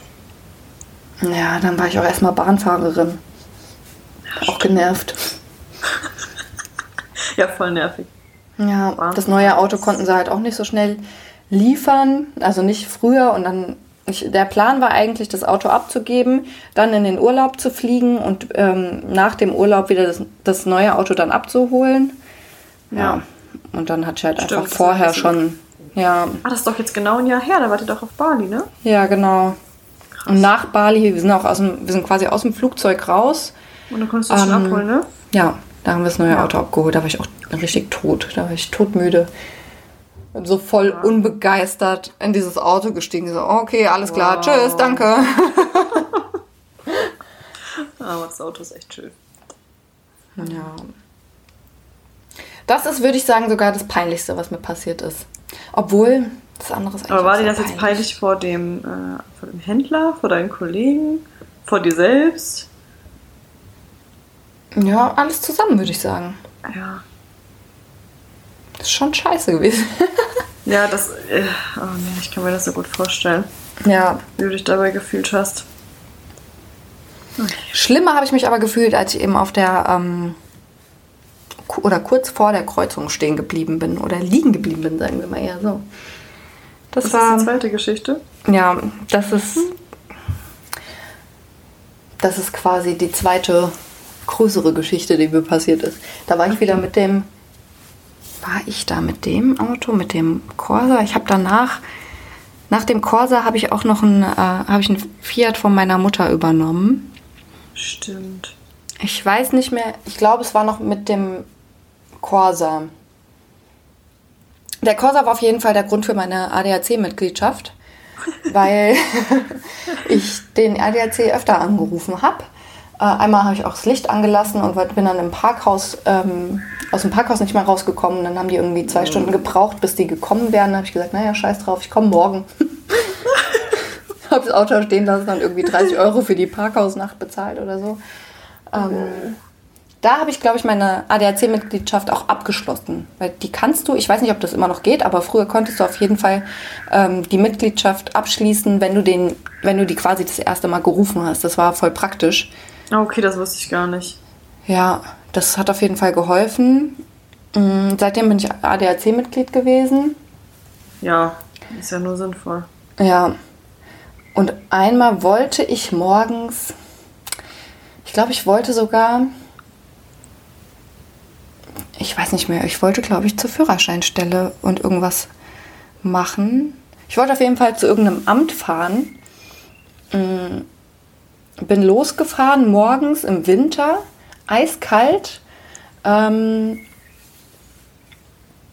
ja, dann war ich auch erstmal Bahnfahrerin. Auch genervt. Ja, voll nervig. Ja, das neue Auto konnten sie halt auch nicht so schnell liefern, also nicht früher und dann. Ich, der Plan war eigentlich, das Auto abzugeben, dann in den Urlaub zu fliegen und ähm, nach dem Urlaub wieder das, das neue Auto dann abzuholen. Ja. Und dann hatte ich halt Stimmt, einfach vorher ich. schon. Ja, Ah, das ist doch jetzt genau ein Jahr her. Da wart ihr doch auf Bali, ne? ja, genau. Und nach Bali, wir sind auch aus dem, wir sind quasi aus dem Flugzeug raus. Und dann konntest du es schon Ähm, abholen, ne? Ja, da haben wir das neue Ja. Auto abgeholt. Da war ich auch richtig tot. Da war ich todmüde. Bin so voll unbegeistert in dieses Auto gestiegen. So, okay, alles klar, Wow. tschüss, danke. Aber das Auto ist echt schön. Ja. Das ist, würde ich sagen, sogar das Peinlichste, was mir passiert ist. Obwohl, das andere ist eigentlich Aber war dir das jetzt peinlich vor dem, äh, vor dem Händler, vor deinen Kollegen, vor dir selbst? Ja, alles zusammen, würde ich sagen. Ja. Das ist schon scheiße gewesen. Ja, das. Äh, oh nee, ich kann mir das so gut vorstellen, ja. wie du dich dabei gefühlt hast. Schlimmer habe ich mich aber gefühlt, als ich eben auf der ähm, oder kurz vor der Kreuzung stehen geblieben bin oder liegen geblieben bin, sagen wir mal eher so. Das, Das war ist die zweite Geschichte. ja, das ist das ist quasi die zweite größere Geschichte, die mir passiert ist. Da war ich wieder mit dem war ich da mit dem Auto, mit dem Corsa. Ich habe danach nach dem Corsa habe ich auch noch einen äh, habe ich einen Fiat von meiner Mutter übernommen. Stimmt. Ich weiß nicht mehr. Ich glaube, es war noch mit dem Corsa. Der Corsa war auf jeden Fall der Grund für meine ADAC-Mitgliedschaft, weil ich den ADAC öfter angerufen habe. Äh, einmal habe ich auch das Licht angelassen und bin dann im Parkhaus, ähm, aus dem Parkhaus nicht mehr rausgekommen. Dann haben die irgendwie zwei Stunden gebraucht, bis die gekommen wären. Dann habe ich gesagt, naja, scheiß drauf, ich komme morgen. habe das Auto stehen lassen und irgendwie 30 Euro für die Parkhausnacht bezahlt oder so. Ähm, da habe ich, glaube ich, meine ADAC-Mitgliedschaft auch abgeschlossen. Weil die kannst du, ich weiß nicht, ob das immer noch geht, aber früher konntest du auf jeden Fall ähm, die Mitgliedschaft abschließen, wenn du, den, wenn du die quasi das erste Mal gerufen hast. Das war voll praktisch. Ah, Okay, das wusste ich gar nicht. Ja, das hat auf jeden Fall geholfen. Mm, Seitdem bin ich ADAC-Mitglied gewesen. Ja, ist ja nur sinnvoll. Ja. Und einmal wollte ich morgens, ich glaube, ich wollte sogar, ich weiß nicht mehr, ich wollte, glaube ich, zur Führerscheinstelle und irgendwas machen. Ich wollte auf jeden Fall zu irgendeinem Amt fahren. Bin losgefahren morgens im Winter, eiskalt. Ähm,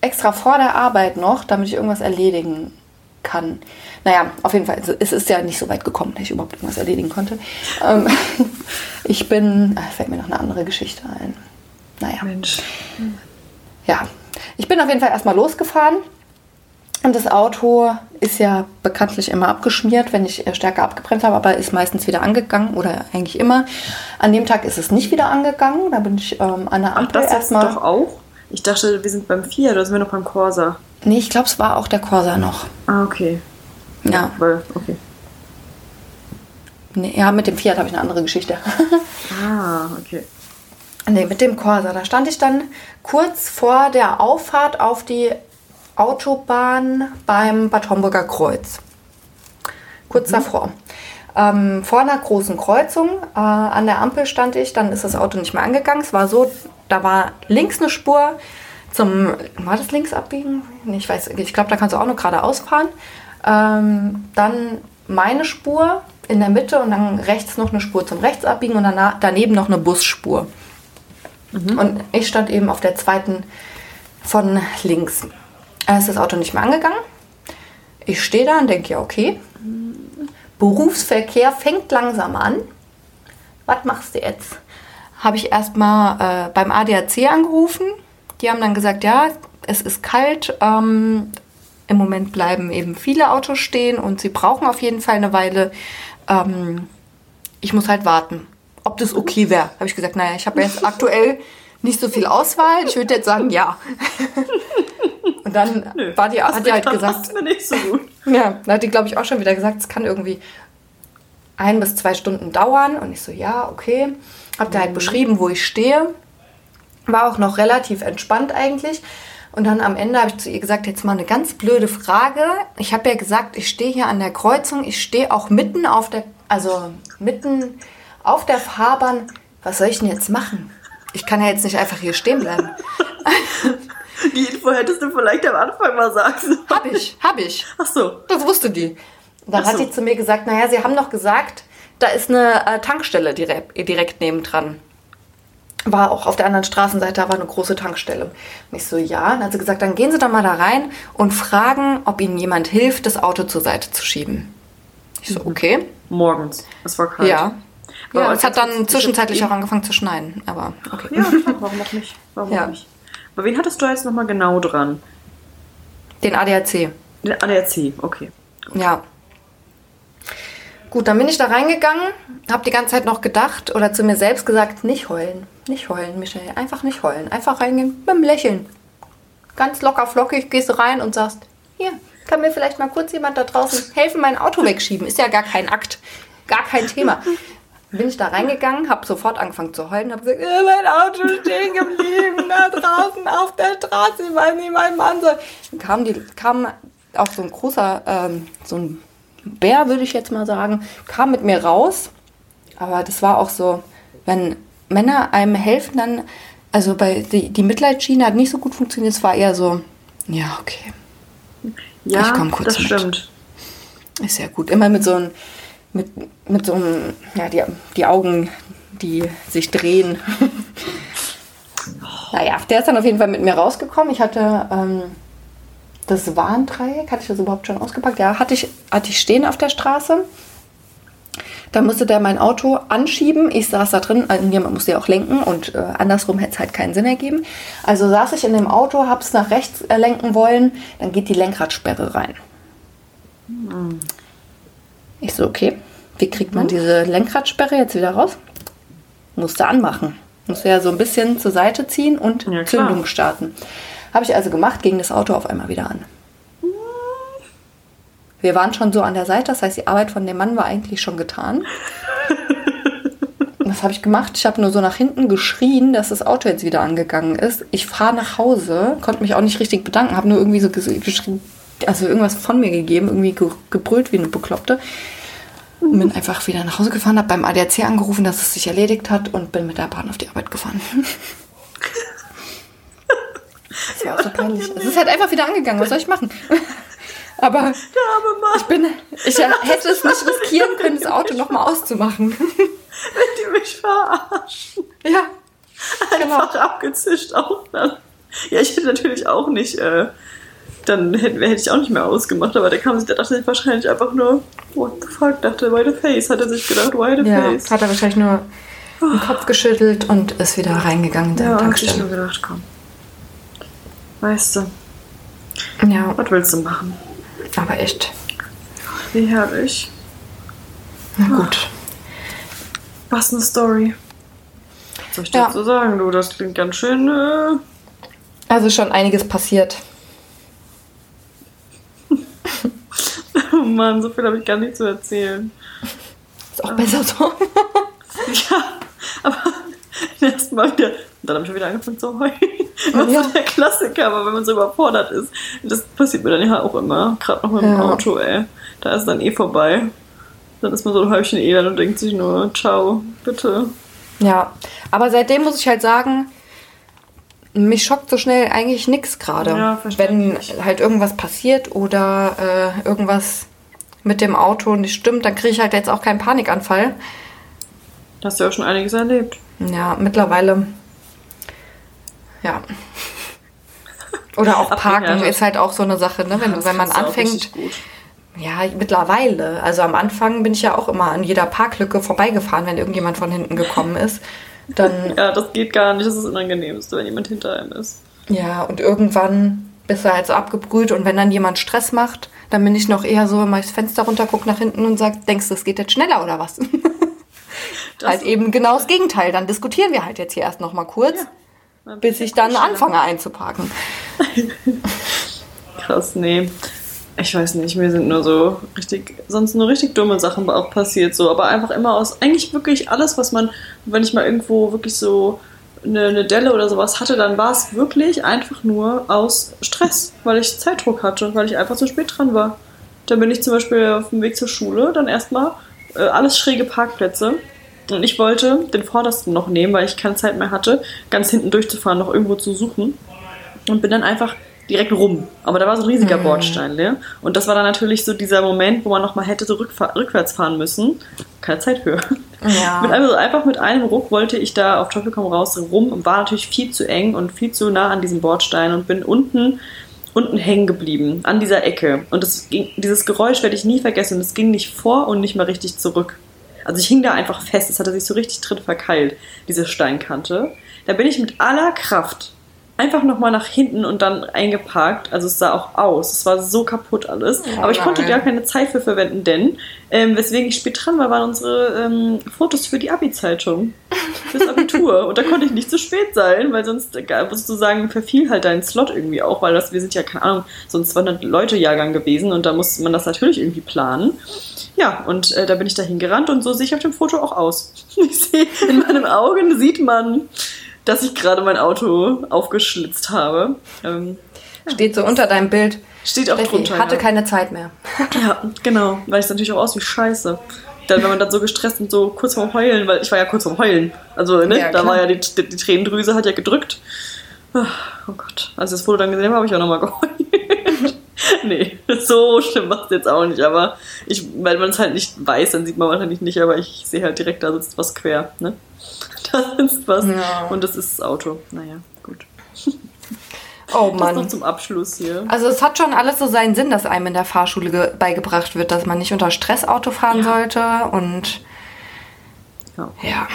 extra vor der Arbeit noch, damit ich irgendwas erledigen kann. Naja, auf jeden Fall, also es ist ja nicht so weit gekommen, dass ich überhaupt irgendwas erledigen konnte. Ähm, ich bin, ah, fällt mir noch eine andere Geschichte ein. naja. Mensch. Ja, ich bin auf jeden Fall erstmal losgefahren. Und das Auto ist ja bekanntlich immer abgeschmiert, wenn ich äh, stärker abgebremst habe, aber ist meistens wieder angegangen oder eigentlich immer. An dem Tag ist es nicht wieder angegangen. Da bin ich ähm, an der Ach, Ampel das jetzt erstmal. doch auch? Ich dachte, wir sind beim Fiat oder sind wir noch beim Corsa? Nee, ich glaube, es war auch der Corsa noch. Ah, okay. Ja, Weil, okay. nee, ja mit dem Fiat habe ich eine andere Geschichte. Ah, okay. Nee, mit dem Corsa. Da stand ich dann kurz vor der Auffahrt auf die Autobahn beim Bad Homburger Kreuz. Kurz davor. Ähm, vor einer großen Kreuzung äh, an der Ampel stand ich, dann ist das Auto nicht mehr angegangen. Es war so, da war links eine Spur zum, war das links abbiegen? Nee, ich weiß, ich glaube, da kannst du auch noch geradeaus fahren. Ähm, dann meine Spur in der Mitte und dann rechts noch eine Spur zum Rechtsabbiegen und danach, daneben noch eine Busspur. Und ich stand eben auf der zweiten von links. Da ist das Auto nicht mehr angegangen. Ich stehe da und denke, ja, okay. Berufsverkehr fängt langsam an. Was machst du jetzt? Habe ich erstmal äh, beim ADAC angerufen. Die haben dann gesagt, ja, es ist kalt. Ähm, Im Moment bleiben eben viele Autos stehen und sie brauchen auf jeden Fall eine Weile. Ähm, ich muss halt warten. Ob das okay wäre, habe ich gesagt. Naja, ich habe jetzt aktuell nicht so viel Auswahl. Ich würde jetzt sagen, ja. Und dann Nö, war die, hat die halt gesagt, mir nicht so gut. ja, da hat die, glaube ich, auch schon wieder gesagt, es kann irgendwie ein bis zwei Stunden dauern. Und ich so, ja, okay. Hab da halt beschrieben, wo ich stehe. War auch noch relativ entspannt eigentlich. Und dann am Ende habe ich zu ihr gesagt, jetzt mal eine ganz blöde Frage. Ich habe ja gesagt, ich stehe hier an der Kreuzung. Ich stehe auch mitten auf der, also mitten auf der Fahrbahn. Was soll ich denn jetzt machen? Ich kann ja jetzt nicht einfach hier stehen bleiben. Die Info hättest du vielleicht am Anfang mal sagen sollen. Hab ich, hab ich. Ach so. Das wusste die. Dann Ach hat so. sie zu mir gesagt, naja, sie haben doch gesagt, da ist eine äh, Tankstelle direkt, direkt nebendran. War auch auf der anderen Straßenseite, da war eine große Tankstelle. Und ich so, ja. Dann hat sie gesagt, dann gehen Sie doch mal da rein und fragen, ob Ihnen jemand hilft, das Auto zur Seite zu schieben. Ich so, okay. Morgens. Es war kalt. Ja. Ja, es hat dann ich- zwischenzeitlich ich- auch angefangen zu schneien, aber okay. Ja, warum auch nicht? Warum Ja. nicht? Aber wen hattest du jetzt nochmal genau dran? Den ADAC. Den ADAC, okay. Ja. Gut, dann bin ich da reingegangen, habe die ganze Zeit noch gedacht oder zu mir selbst gesagt, nicht heulen, nicht heulen, Michelle, einfach nicht heulen, einfach reingehen mit einem Lächeln. Ganz locker flockig gehst du rein und sagst, hier, kann mir vielleicht mal kurz jemand da draußen helfen, mein Auto wegschieben. Ist ja gar kein Akt, gar kein Thema. Bin ich da reingegangen, habe sofort angefangen zu heulen, habe gesagt, äh, mein Auto ist stehen geblieben, da draußen auf der Straße, ich weiß nicht, mein Mann soll. Dann kam, die, kam auch so ein großer, ähm, so ein Bär, würde ich jetzt mal sagen, kam mit mir raus. Aber das war auch so, wenn Männer einem helfen, dann, also bei die, die Mitleidsschiene hat nicht so gut funktioniert, es war eher so, ja, okay, Ja, Ich komm kurz das mit. stimmt. ist ja gut. Immer mit so einem, mit, mit so einem, ja, die, die Augen, die sich drehen. naja, der ist dann auf jeden Fall mit mir rausgekommen. Ich hatte ähm, das Warndreieck, hatte ich das überhaupt schon ausgepackt? Ja, hatte ich, hatte ich stehen auf der Straße. Da musste der mein Auto anschieben. Ich saß da drin, also jemand musste ja auch lenken und äh, andersrum hätte es halt keinen Sinn ergeben. Also saß ich in dem Auto, hab's nach rechts lenken wollen, dann geht die Lenkradsperre rein. Ich so, okay, wie kriegt man diese Lenkradsperre jetzt wieder raus? Musste anmachen. Musste ja so ein bisschen zur Seite ziehen und Ja. Zündung starten. Habe ich also gemacht, ging das Auto auf einmal wieder an. Wir waren schon so an der Seite, das heißt, die Arbeit von dem Mann war eigentlich schon getan. Was habe ich gemacht? Ich habe nur so nach hinten geschrien, dass das Auto jetzt wieder angegangen ist. Ich fahre nach Hause, konnte mich auch nicht richtig bedanken, habe nur irgendwie so ges- geschrien, also irgendwas von mir gegeben, irgendwie ge gebrüllt wie eine Bekloppte. Und bin einfach wieder nach Hause gefahren, habe beim ADAC angerufen, dass es sich erledigt hat und bin mit der Bahn auf die Arbeit gefahren. Das war auch so peinlich. Es ist halt einfach wieder angegangen. Was soll ich machen? Aber ich bin, ich hätte es nicht riskieren können, das Auto nochmal auszumachen. wenn die mich verarschen. Ja, genau. Einfach abgezischt auch dann. Ja, ich hätte natürlich auch nicht, äh, dann hätte, hätte ich auch nicht mehr ausgemacht, aber der kam sich, der dachte sich wahrscheinlich einfach nur, what the fuck, dachte, why the face, hat er sich gedacht, why the Ja, face. hat er wahrscheinlich nur den Kopf geschüttelt und ist wieder reingegangen in seine Ja, hab ich Tankstelle. nur gedacht, komm. Weißt du, Ja, was willst du machen? aber echt. Wie herrlich. Na gut. Was eine Story. Was soll ich Ja. dazu sagen, du? Das klingt ganz schön. Äh, Also schon einiges passiert. oh Mann, so viel habe ich gar nicht zu erzählen. Ist auch besser so. Ja, aber erstmal wieder. Und dann habe ich schon wieder angefangen zu heulen. Was Ja. so der Klassiker, aber wenn man so überfordert ist. Das passiert mir dann ja auch immer. Gerade noch mit dem Ja. Auto, ey. Da ist dann eh vorbei. Dann ist man so ein Häufchen Elend und denkt sich nur, ciao, bitte. Ja, aber seitdem muss ich halt sagen, mich schockt so schnell eigentlich nichts gerade. Ja, Wenn halt irgendwas passiert oder äh, irgendwas mit dem Auto nicht stimmt, dann kriege ich halt jetzt auch keinen Panikanfall. Da hast du ja auch schon einiges erlebt. Ja, mittlerweile. Ja. Oder auch Parken ist halt auch so eine Sache, ne? Wenn, wenn man anfängt. Ja, mittlerweile. Also am Anfang bin ich ja auch immer an jeder Parklücke vorbeigefahren, wenn irgendjemand von hinten gekommen ist. Dann, Ja, das geht gar nicht. Das ist das Unangenehmste, wenn jemand hinter einem ist. ja, und irgendwann bist du halt so abgebrüht und wenn dann jemand Stress macht, dann bin ich noch eher so, mach ich das Fenster runter, guck nach hinten und sag, denkst du, es geht jetzt schneller oder was? Halt eben genau das Gegenteil. Dann diskutieren wir halt jetzt hier erst noch mal kurz, Ja. bis ich dann anfange einzuparken. Krass, nee. Ich weiß nicht, mir sind nur so richtig, sonst nur richtig dumme Sachen auch passiert, so, aber einfach immer aus, eigentlich wirklich alles, was man, wenn ich mal irgendwo wirklich so eine, eine Delle oder sowas hatte, dann war es wirklich einfach nur aus Stress, weil ich Zeitdruck hatte weil ich einfach zu spät dran war. Dann bin ich zum Beispiel auf dem Weg zur Schule, dann erstmal äh, alles schräge Parkplätze. Und ich wollte den vordersten noch nehmen, weil ich keine Zeit mehr hatte, ganz hinten durchzufahren, noch irgendwo zu suchen und bin dann einfach direkt rum. Aber da war so ein riesiger Bordstein, ne? Und das war dann natürlich so dieser Moment, wo man nochmal hätte so rückwärts fahren müssen. Keine Zeit für. Ja. Mit einem, so einfach mit einem Ruck wollte ich da auf Teufel komm raus rum und war natürlich viel zu eng und viel zu nah an diesem Bordstein und bin unten unten hängen geblieben, an dieser Ecke. Und das ging, dieses Geräusch werde ich nie vergessen. Es ging nicht vor und nicht mal richtig zurück. Also ich hing da einfach fest. Es hatte sich so richtig drin verkeilt, diese Steinkante. Da bin ich mit aller Kraft einfach nochmal nach hinten und dann eingeparkt. Also es sah auch aus. Es war so kaputt alles. Oh Aber ich konnte gar keine Zeit für verwenden, denn ähm, weswegen ich spät dran war, waren unsere ähm, Fotos für die Abi-Zeitung. Fürs Abitur. und da konnte ich nicht zu spät sein, weil sonst äh, sozusagen verfiel halt dein Slot irgendwie auch, weil das, wir sind ja, keine Ahnung, so ein 200-Leute-Jahrgang gewesen und da musste man das natürlich irgendwie planen. Ja, und äh, da bin ich da hingerannt und so sehe ich auf dem Foto auch aus. Ich sehe, in meinem Augen sieht man, dass ich gerade mein Auto aufgeschlitzt habe. Ähm, Steht so unter deinem Bild. steht auch Steffi drunter. hatte ja. keine Zeit mehr. Ja, genau, weil es natürlich auch aus wie Scheiße. Dann, wenn man dann so gestresst und so kurz vorm Heulen, weil ich war ja kurz vorm Heulen. Also, ne, Ja, da war ja die, die, die Tränendrüse hat ja gedrückt. Ah, Oh Gott. Als ich das Foto dann gesehen habe, habe ich auch nochmal geheult. nee, so schlimm war es jetzt auch nicht, aber ich, weil man es halt nicht weiß, dann sieht man wahrscheinlich nicht, aber ich sehe halt direkt, da sitzt was quer, ne? Da sitzt was. Ja. Und das ist das Auto. Naja, gut. Oh Das noch Mann. zum Abschluss hier. Also es hat schon alles so seinen Sinn, dass einem in der Fahrschule ge- beigebracht wird, dass man nicht unter Stress Auto fahren Ja. sollte und Ja. ja,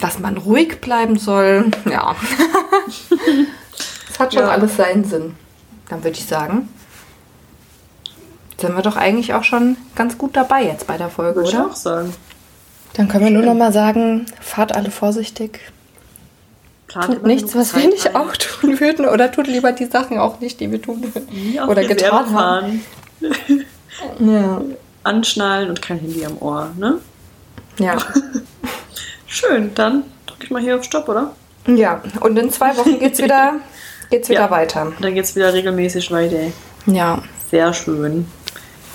dass man ruhig bleiben soll. Ja. Es hat schon Ja. alles seinen Sinn. Dann würde ich sagen, sind wir doch eigentlich auch schon ganz gut dabei jetzt bei der Folge, Würde ich oder? auch sagen. Dann können wir nur noch mal sagen, fahrt alle vorsichtig. Plant Tut nichts, was wir nicht ein. auch tun würden. Oder tut lieber die Sachen auch nicht, die wir tun würden. Oder Reserve getan haben. fahren. Ja. Anschnallen und kein Handy am Ohr, ne? Ja. Schön, dann drücke ich mal hier auf Stopp, oder? Ja, und in zwei Wochen geht's wieder, geht's wieder Ja. weiter. Dann geht's wieder regelmäßig weiter. Ja, Sehr schön.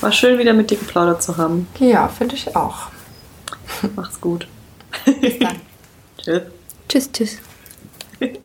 War schön, wieder mit dir geplaudert zu haben. ja, finde ich auch. Macht's gut. Bis dann. Tschüss. tschüss, tschüss.